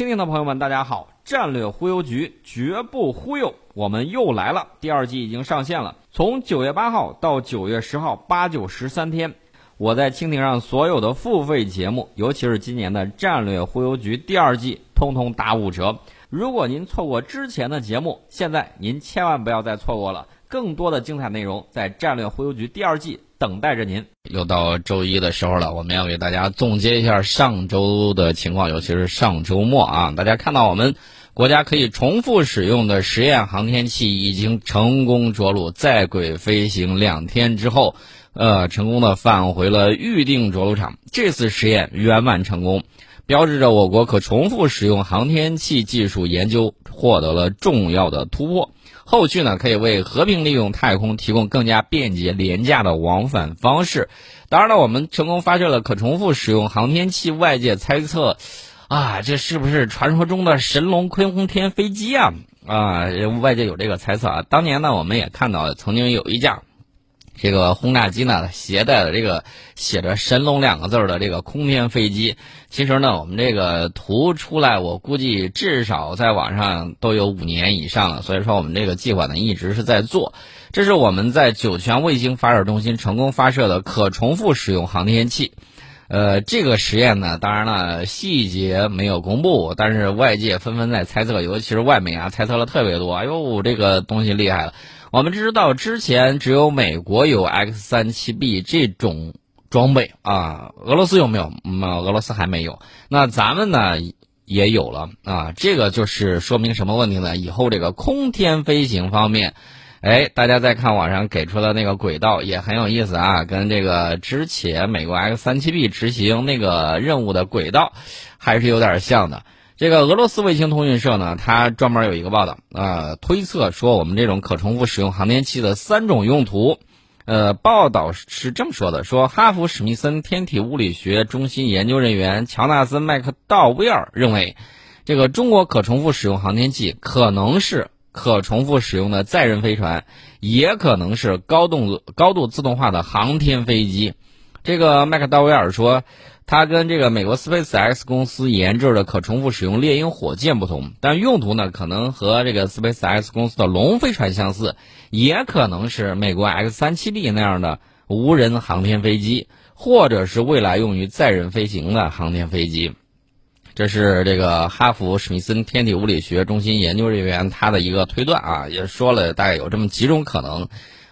蜻蜓的朋友们，大家好！战略忽悠局绝不忽悠，我们又来了。第二季已经上线了，从九月八号到九月十号，八九十三天，我在蜻蜓上所有的付费节目，尤其是今年的战略忽悠局第二季，通通打五折。如果您错过之前的节目，现在您千万不要再错过了。更多的精彩内容在战略忽悠局第二季等待着您。又到周一的时候了，我们要给大家总结一下上周的情况，尤其是上周末啊，大家看到我们国家可以重复使用的实验航天器已经成功着陆在轨飞行两天之后，呃，成功的返回了预定着陆场。这次实验圆满成功，标志着我国可重复使用航天器技术研究获得了重要的突破。后续呢，可以为和平利用太空提供更加便捷、廉价的往返方式。当然了，我们成功发射了可重复使用航天器，外界猜测，啊，这是不是传说中的神龙空天飞机啊？啊，外界有这个猜测啊。当年呢，我们也看到曾经有一架。这个轰炸机呢，携带的这个写着“神龙”两个字的这个空天飞机，其实呢，我们这个图出来，我估计至少在网上都有五年以上了。所以说，我们这个计划呢，一直是在做。这是我们在酒泉卫星发射中心成功发射的可重复使用航天器。呃，这个实验呢，当然了，细节没有公布，但是外界纷纷在猜测，尤其是外媒啊，猜测了特别多。哎呦，这个东西厉害了。我们知道之前只有美国有 X 三七 B 这种装备啊，俄罗斯有没有？嗯，俄罗斯还没有。那咱们呢也有了啊，这个就是说明什么问题呢？以后这个空天飞行方面，哎，大家再看网上给出的那个轨道也很有意思啊，跟这个之前美国 X 三七 B 执行那个任务的轨道还是有点像的。这个俄罗斯卫星通讯社呢，它专门有一个报道啊，推测说我们这种可重复使用航天器的三种用途。呃，报道是这么说的：说哈佛史密森天体物理学中心研究人员乔纳森麦克道威尔认为，这个中国可重复使用航天器可能是可重复使用的载人飞船，也可能是高动高度自动化的航天飞机。这个麦克道威尔说。它跟这个美国 SpaceX 公司研制的可重复使用猎鹰火箭不同，但用途呢可能和这个 SpaceX 公司的龙飞船相似，也可能是美国 X-37B 那样的无人航天飞机，或者是未来用于载人飞行的航天飞机。这是这个哈佛史密森天体物理学中心研究人员他的一个推断啊，也说了大概有这么几种可能。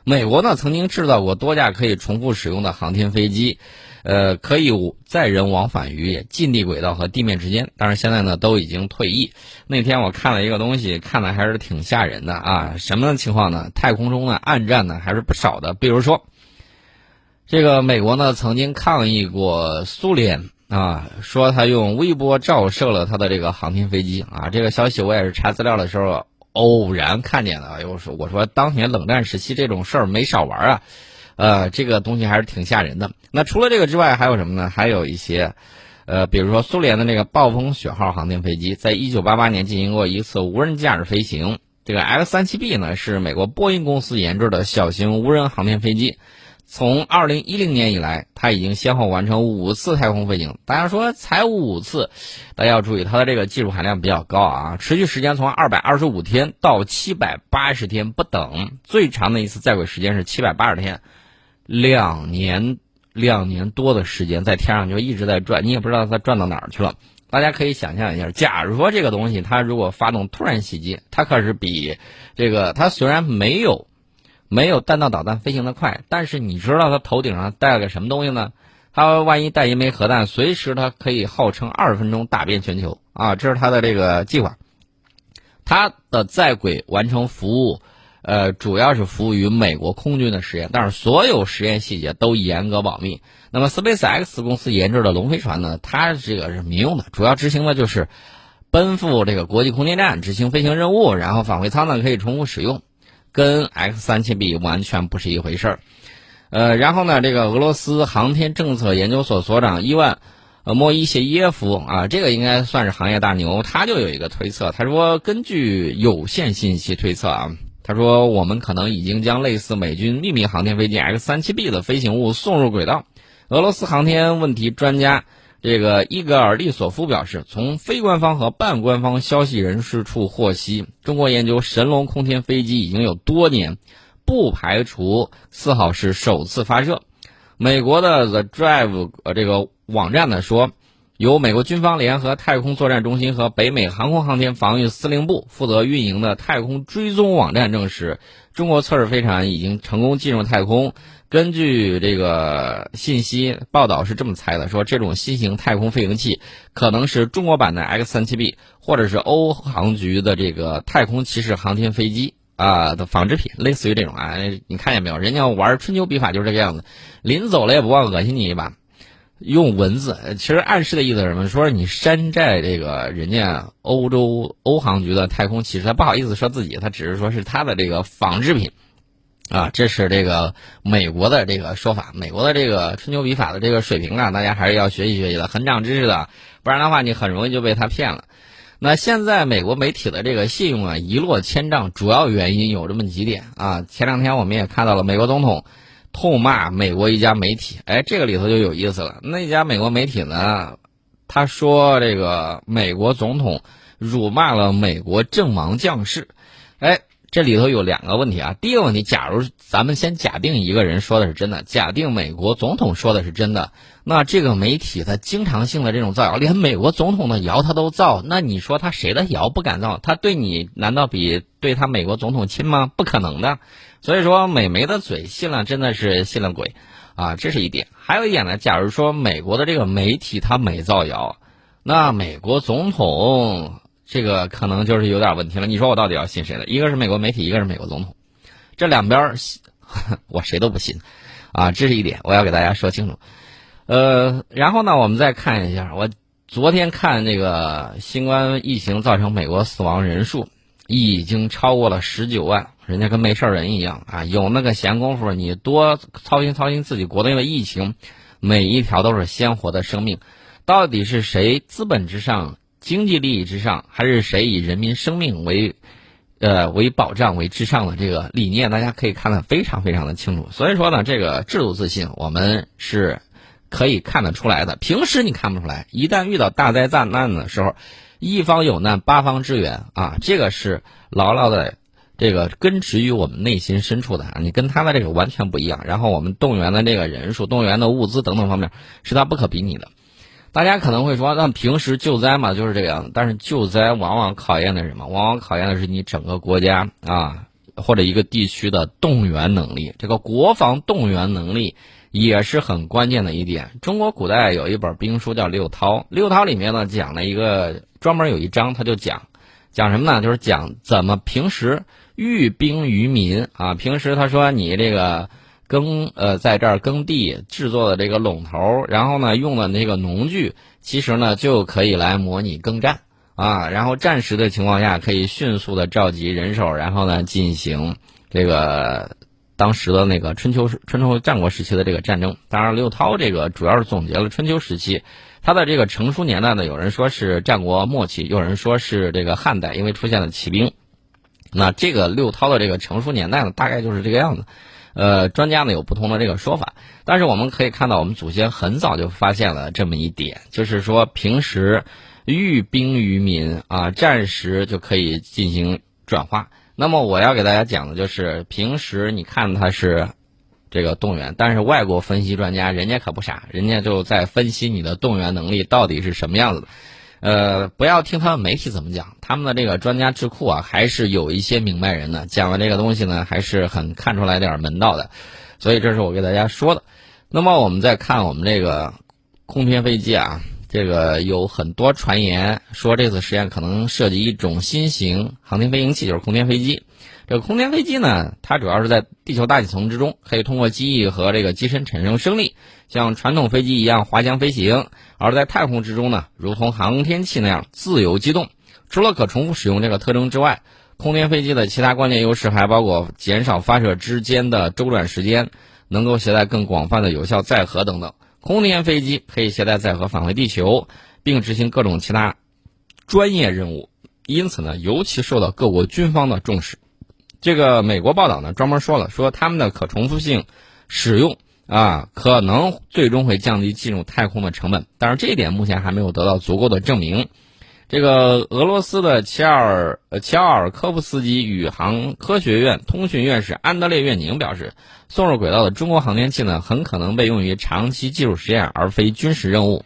美国呢曾经制造过多架可以重复使用的航天飞机。呃，可以载人往返于近地轨道和地面之间，但是现在呢都已经退役。那天我看了一个东西，看的还是挺吓人的啊！什么情况呢？太空中呢暗战呢还是不少的。比如说，这个美国呢曾经抗议过苏联啊，说他用微波照射了他的这个航天飞机啊。这个消息我也是查资料的时候偶然看见的。又说我说当年冷战时期这种事儿没少玩啊。呃，这个东西还是挺吓人的。那除了这个之外，还有什么呢？还有一些，呃，比如说苏联的那个暴风雪号航天飞机，在一九八八年进行过一次无人驾驶飞行。这个 X 三七 B 呢，是美国波音公司研制的小型无人航天飞机。从二零一零年以来，它已经先后完成五次太空飞行。大家说才五次，大家要注意，它的这个技术含量比较高啊，持续时间从二百二十五天到七百八十天不等，最长的一次在轨时间是七百八十天。两年两年多的时间在天上就一直在转，你也不知道它转到哪儿去了。大家可以想象一下，假如说这个东西它如果发动突然袭击，它可是比这个它虽然没有没有弹道导弹飞行的快，但是你知道它头顶上带了个什么东西呢？它万一带一枚核弹，随时它可以号称二十分钟打遍全球啊！这是它的这个计划，它的在轨完成服务。呃，主要是服务于美国空军的实验，但是所有实验细节都严格保密。那么，SpaceX 公司研制的龙飞船呢？它这个是民用的，主要执行的就是奔赴这个国际空间站执行飞行任务，然后返回舱呢可以重复使用，跟 X-37B 完全不是一回事儿。呃，然后呢，这个俄罗斯航天政策研究所所长伊万呃莫伊谢耶夫啊，这个应该算是行业大牛，他就有一个推测，他说根据有限信息推测啊。他说：“我们可能已经将类似美军秘密航天飞机 X-37B 的飞行物送入轨道。”俄罗斯航天问题专家这个伊格尔利索夫表示，从非官方和半官方消息人士处获悉，中国研究神龙空天飞机已经有多年，不排除四号是首次发射。美国的 The Drive 呃这个网站呢说，由美国军方联合太空作战中心和北美航空航天防御司令部负责运营的太空追踪网站证实，中国测试飞船已经成功进入太空。根据这个信息报道是这么猜的，说这种新型太空飞行器可能是中国版的 X 三七 B，或者是欧航局的这个太空骑士航天飞机啊的仿制品，类似于这种啊，你看见没有？人家玩春秋笔法就是这个样子，临走了也不忘恶心你一把，用文字其实暗示的意思是什么？说你山寨这个人家欧洲欧航局的太空骑士，他不好意思说自己，他只是说是他的这个仿制品。啊，这是这个美国的这个说法，美国的这个春秋笔法的这个水平啊，大家还是要学习学习的，很长知识的，不然的话你很容易就被他骗了。那现在美国媒体的这个信用啊一落千丈，主要原因有这么几点啊。前两天我们也看到了美国总统痛骂美国一家媒体，哎，这个里头就有意思了。那家美国媒体呢，他说这个美国总统辱骂了美国阵亡将士，哎。这里头有两个问题啊。第一个问题，假如咱们先假定一个人说的是真的，假定美国总统说的是真的，那这个媒体他经常性的这种造谣，连美国总统的谣他都造，那你说他谁的谣不敢造？他对你难道比对他美国总统亲吗？不可能的。所以说，美媒的嘴信了真的是信了鬼啊，这是一点。还有一点呢，假如说美国的这个媒体他没造谣，那美国总统。这个可能就是有点问题了。你说我到底要信谁的？一个是美国媒体，一个是美国总统，这两边 我谁都不信，啊，这是一点我要给大家说清楚。呃，然后呢，我们再看一下，我昨天看那个新冠疫情造成美国死亡人数已经超过了十九万，人家跟没事人一样啊，有那个闲工夫，你多操心操心自己国内的疫情，每一条都是鲜活的生命，到底是谁资本之上？经济利益之上，还是谁以人民生命为，呃为保障为至上的这个理念，大家可以看得非常非常的清楚。所以说呢，这个制度自信我们是可以看得出来的。平时你看不出来，一旦遇到大灾大难的时候，一方有难八方支援啊，这个是牢牢的这个根植于我们内心深处的。你跟他的这个完全不一样。然后我们动员的这个人数、动员的物资等等方面，是他不可比拟的。大家可能会说，那平时救灾嘛就是这个样子。但是救灾往往考验的是什么？往往考验的是你整个国家啊，或者一个地区的动员能力。这个国防动员能力也是很关键的一点。中国古代有一本兵书叫《六韬》，《六韬》里面呢讲了一个专门有一章，他就讲讲什么呢？就是讲怎么平时寓兵于民啊。平时他说你这个。耕呃，在这儿耕地制作的这个垄头，然后呢，用的那个农具，其实呢就可以来模拟耕战啊。然后战时的情况下，可以迅速的召集人手，然后呢进行这个当时的那个春秋、春秋战国时期的这个战争。当然，刘涛这个主要是总结了春秋时期，它的这个成书年代呢，有人说是战国末期，有人说是这个汉代，因为出现了骑兵。那这个六韬的这个成书年代呢，大概就是这个样子。呃，专家呢有不同的这个说法，但是我们可以看到，我们祖先很早就发现了这么一点，就是说平时寓兵于民啊，战时就可以进行转化。那么我要给大家讲的就是，平时你看他是这个动员，但是外国分析专家人家可不傻，人家就在分析你的动员能力到底是什么样子的。呃，不要听他们媒体怎么讲，他们的这个专家智库啊，还是有一些明白人的，讲的这个东西呢，还是很看出来点门道的，所以这是我给大家说的。那么我们再看我们这个空天飞机啊，这个有很多传言说这次实验可能涉及一种新型航天飞行器，就是空天飞机。这个空天飞机呢，它主要是在地球大气层之中，可以通过机翼和这个机身产生升力，像传统飞机一样滑翔飞行；而在太空之中呢，如同航天器那样自由机动。除了可重复使用这个特征之外，空天飞机的其他关键优势还包括减少发射之间的周转时间，能够携带更广泛的有效载荷等等。空天飞机可以携带载荷返回地球，并执行各种其他专业任务，因此呢，尤其受到各国军方的重视。这个美国报道呢，专门说了，说他们的可重复性使用啊，可能最终会降低进入太空的成本，但是这一点目前还没有得到足够的证明。这个俄罗斯的切尔切尔科夫斯基宇航科学院通讯院士安德烈月宁表示，送入轨道的中国航天器呢，很可能被用于长期技术实验，而非军事任务。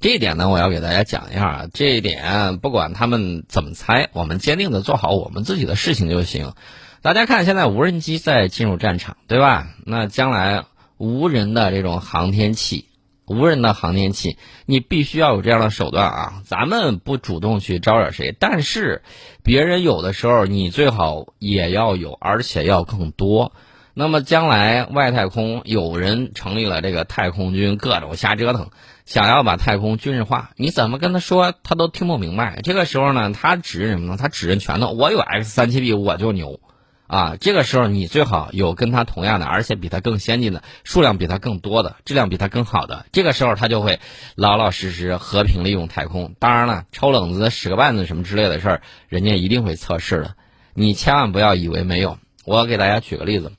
这一点呢，我要给大家讲一下啊。这一点不管他们怎么猜，我们坚定的做好我们自己的事情就行。大家看，现在无人机在进入战场，对吧？那将来无人的这种航天器。无人的航天器，你必须要有这样的手段啊！咱们不主动去招惹谁，但是别人有的时候，你最好也要有，而且要更多。那么将来外太空有人成立了这个太空军，各种瞎折腾，想要把太空军事化，你怎么跟他说，他都听不明白。这个时候呢，他指认什么呢？他指认拳头，我有 X 三七 B，我就牛。啊，这个时候你最好有跟他同样的，而且比他更先进的，数量比他更多的，质量比他更好的。这个时候他就会老老实实和平利用太空。当然了，抽冷子、使个绊子什么之类的事儿，人家一定会测试的。你千万不要以为没有。我给大家举个例子，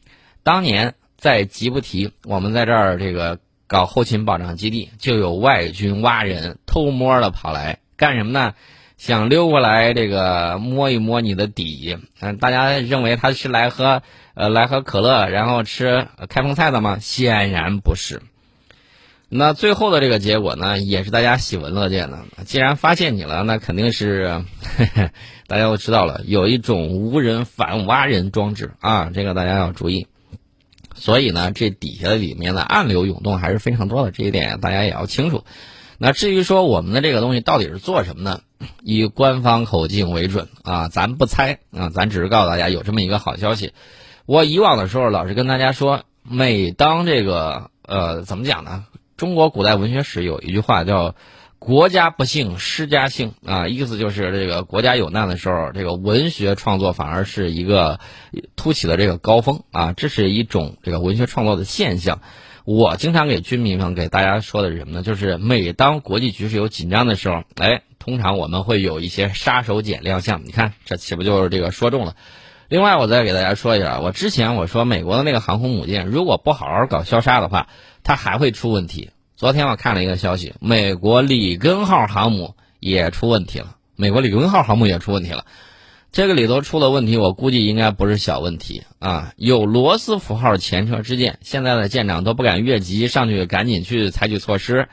当年在吉布提，我们在这儿这个搞后勤保障基地，就有外军挖人偷摸的跑来干什么呢？想溜过来，这个摸一摸你的底，嗯，大家认为他是来喝，呃，来喝可乐，然后吃开封菜的吗？显然不是。那最后的这个结果呢，也是大家喜闻乐见的。既然发现你了，那肯定是，大家都知道了，有一种无人反挖人装置啊，这个大家要注意。所以呢，这底下里面的暗流涌动还是非常多的，这一点大家也要清楚。那至于说我们的这个东西到底是做什么呢？以官方口径为准啊，咱不猜啊，咱只是告诉大家有这么一个好消息。我以往的时候老是跟大家说，每当这个呃怎么讲呢？中国古代文学史有一句话叫“国家不幸，诗家幸”啊，意思就是这个国家有难的时候，这个文学创作反而是一个突起的这个高峰啊，这是一种这个文学创作的现象。我经常给军民们给大家说的是什么呢？就是每当国际局势有紧张的时候，哎。通常我们会有一些杀手锏亮相，你看这岂不就是这个说中了？另外，我再给大家说一下，我之前我说美国的那个航空母舰如果不好好搞消杀的话，它还会出问题。昨天我看了一个消息，美国里根号航母也出问题了，美国里根号航母也出问题了。这个里头出了问题，我估计应该不是小问题啊！有罗斯福号前车之鉴，现在的舰长都不敢越级上去，赶紧去采取措施。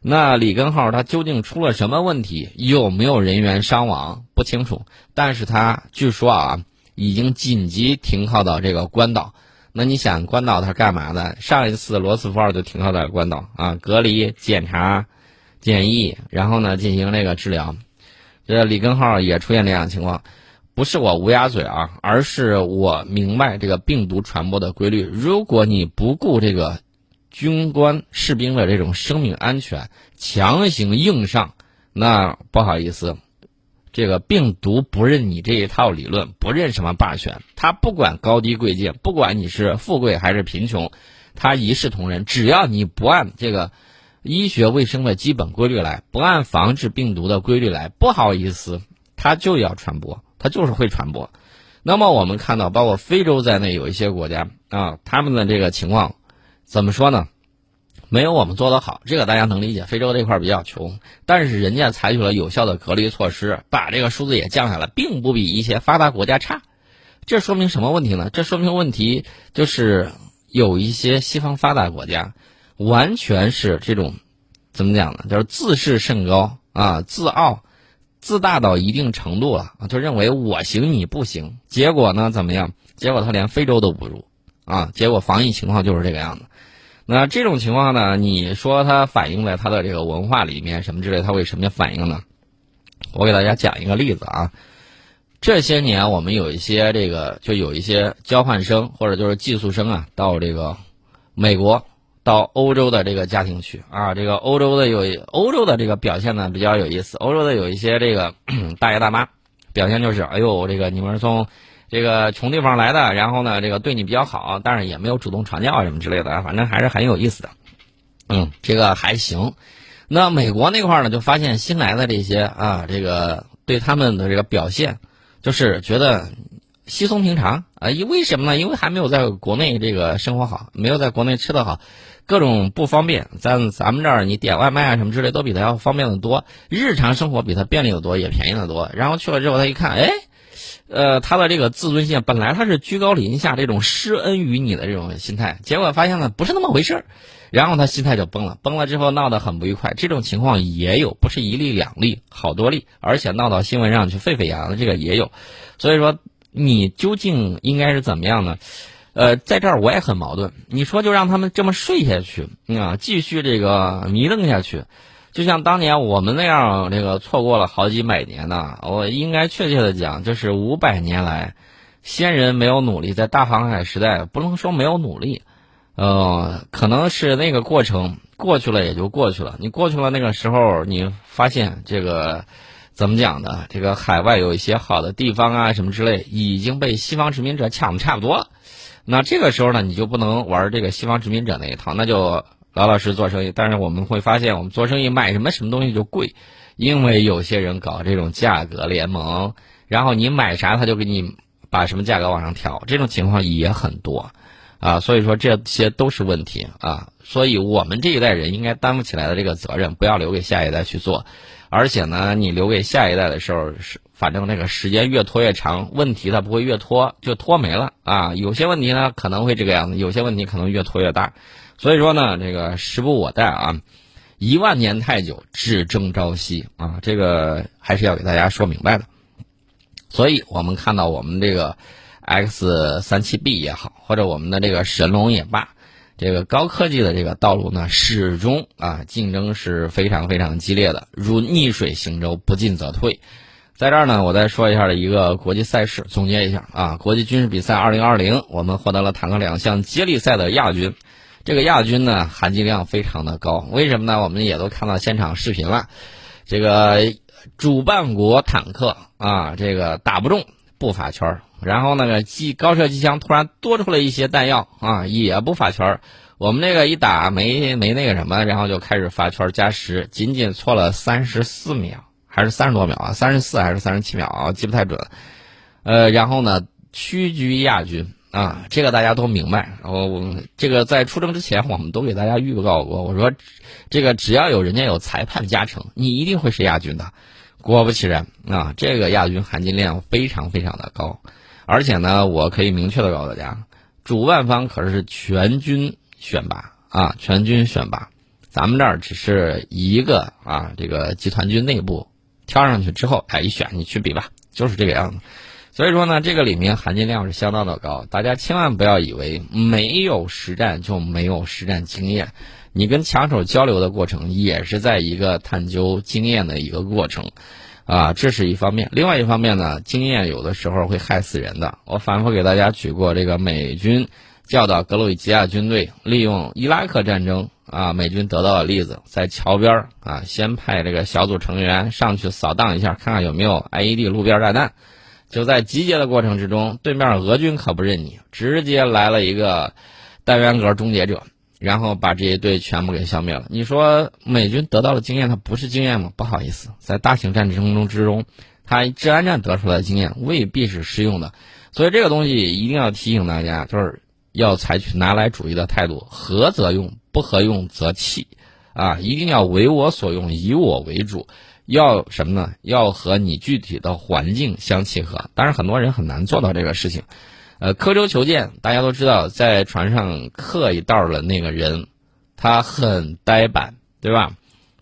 那里根号它究竟出了什么问题？有没有人员伤亡？不清楚。但是它据说啊，已经紧急停靠到这个关岛。那你想，关岛它干嘛的？上一次罗斯福号就停靠在关岛啊，隔离、检查、检疫，然后呢进行那个治疗。这里根号也出现这样情况，不是我乌鸦嘴啊，而是我明白这个病毒传播的规律。如果你不顾这个。军官士兵的这种生命安全，强行硬上，那不好意思，这个病毒不认你这一套理论，不认什么霸权，他不管高低贵贱，不管你是富贵还是贫穷，他一视同仁。只要你不按这个医学卫生的基本规律来，不按防治病毒的规律来，不好意思，他就要传播，他就是会传播。那么我们看到，包括非洲在内有一些国家啊，他们的这个情况。怎么说呢？没有我们做得好，这个大家能理解。非洲这块比较穷，但是人家采取了有效的隔离措施，把这个数字也降下来，并不比一些发达国家差。这说明什么问题呢？这说明问题就是有一些西方发达国家，完全是这种怎么讲呢？就是自视甚高啊，自傲、自大到一定程度了就认为我行你不行。结果呢，怎么样？结果他连非洲都不如。啊，结果防疫情况就是这个样子。那这种情况呢？你说它反映在它的这个文化里面什么之类，它会什么反应呢？我给大家讲一个例子啊。这些年我们有一些这个，就有一些交换生或者就是寄宿生啊，到这个美国、到欧洲的这个家庭去啊。这个欧洲的有欧洲的这个表现呢比较有意思。欧洲的有一些这个 大爷大妈，表现就是，哎呦，这个你们从。这个穷地方来的，然后呢，这个对你比较好，但是也没有主动传教什么之类的，反正还是很有意思的。嗯，这个还行。那美国那块呢，就发现新来的这些啊，这个对他们的这个表现，就是觉得稀松平常啊，因为什么呢？因为还没有在国内这个生活好，没有在国内吃的好，各种不方便。咱咱们这儿你点外卖啊什么之类都比他要方便的多，日常生活比他便利的多，也便宜的多。然后去了之后，他一看，哎，呃，他的这个自尊心本来他是居高临下这种施恩于你的这种心态，结果发现呢不是那么回事儿，然后他心态就崩了，崩了之后闹得很不愉快。这种情况也有，不是一例两例，好多例，而且闹到新闻上去沸沸扬扬的这个也有。所以说。你究竟应该是怎么样呢？呃，在这儿我也很矛盾。你说就让他们这么睡下去啊，继续这个迷瞪下去，就像当年我们那样，这个错过了好几百年呢。我应该确切的讲，就是五百年来，先人没有努力，在大航海时代不能说没有努力，呃，可能是那个过程过去了也就过去了。你过去了那个时候，你发现这个。怎么讲呢？这个海外有一些好的地方啊，什么之类，已经被西方殖民者抢的差不多了。那这个时候呢，你就不能玩这个西方殖民者那一套，那就老老实做生意。但是我们会发现，我们做生意买什么什么东西就贵，因为有些人搞这种价格联盟，然后你买啥他就给你把什么价格往上调，这种情况也很多啊。所以说这些都是问题啊。所以我们这一代人应该担负起来的这个责任，不要留给下一代去做。而且呢，你留给下一代的时候，是反正那个时间越拖越长，问题它不会越拖就拖没了啊。有些问题呢可能会这个样子，有些问题可能越拖越大。所以说呢，这个时不我待啊，一万年太久，只争朝夕啊，这个还是要给大家说明白的。所以我们看到我们这个 X 三七 B 也好，或者我们的这个神龙也罢。这个高科技的这个道路呢，始终啊竞争是非常非常激烈的，如逆水行舟，不进则退。在这儿呢，我再说一下的一个国际赛事，总结一下啊，国际军事比赛2020，我们获得了坦克两项接力赛的亚军。这个亚军呢，含金量非常的高，为什么呢？我们也都看到现场视频了，这个主办国坦克啊，这个打不中不发圈儿。然后那个机高射机枪突然多出来一些弹药啊，也不发圈儿。我们那个一打没没那个什么，然后就开始发圈加时，仅仅错了三十四秒还是三十多秒啊？三十四还是三十七秒啊？记不太准。呃，然后呢，屈居亚军啊，这个大家都明白。我我这个在出征之前，我们都给大家预告过，我说这个只要有人家有裁判加成，你一定会是亚军的。果不其然啊，这个亚军含金量非常非常的高。而且呢，我可以明确的告诉大家，主办方可是全军选拔啊，全军选拔，咱们这儿只是一个啊，这个集团军内部挑上去之后，哎，一选你去比吧，就是这个样子。所以说呢，这个里面含金量是相当的高，大家千万不要以为没有实战就没有实战经验，你跟枪手交流的过程也是在一个探究经验的一个过程。啊，这是一方面。另外一方面呢，经验有的时候会害死人的。我反复给大家举过这个美军教导格鲁吉亚军队利用伊拉克战争啊，美军得到的例子，在桥边啊，先派这个小组成员上去扫荡一下，看看有没有 IED 路边炸弹。就在集结的过程之中，对面俄军可不认你，直接来了一个单元格终结者。然后把这一队全部给消灭了。你说美军得到了经验，它不是经验吗？不好意思，在大型战争中之中，它治安战得出来的经验未必是适用的。所以这个东西一定要提醒大家，就是要采取拿来主义的态度，合则用，不合用则弃。啊，一定要为我所用，以我为主。要什么呢？要和你具体的环境相契合。当然，很多人很难做到这个事情。呃，刻舟求剑，大家都知道，在船上刻一道儿的那个人，他很呆板，对吧？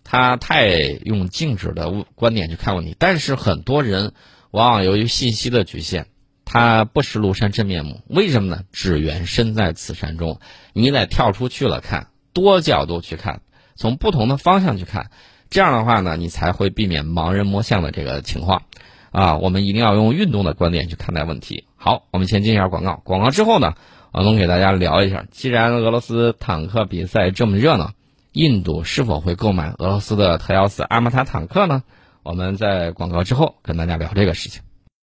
他太用静止的观点去看问题。但是很多人往往由于信息的局限，他不识庐山真面目。为什么呢？只缘身在此山中。你得跳出去了看，多角度去看，从不同的方向去看，这样的话呢，你才会避免盲人摸象的这个情况。啊，我们一定要用运动的观点去看待问题。好，我们先进一下广告。广告之后呢，我们给大家聊一下，既然俄罗斯坦克比赛这么热闹，印度是否会购买俄罗斯的特幺四阿玛塔坦克呢？我们在广告之后跟大家聊这个事情。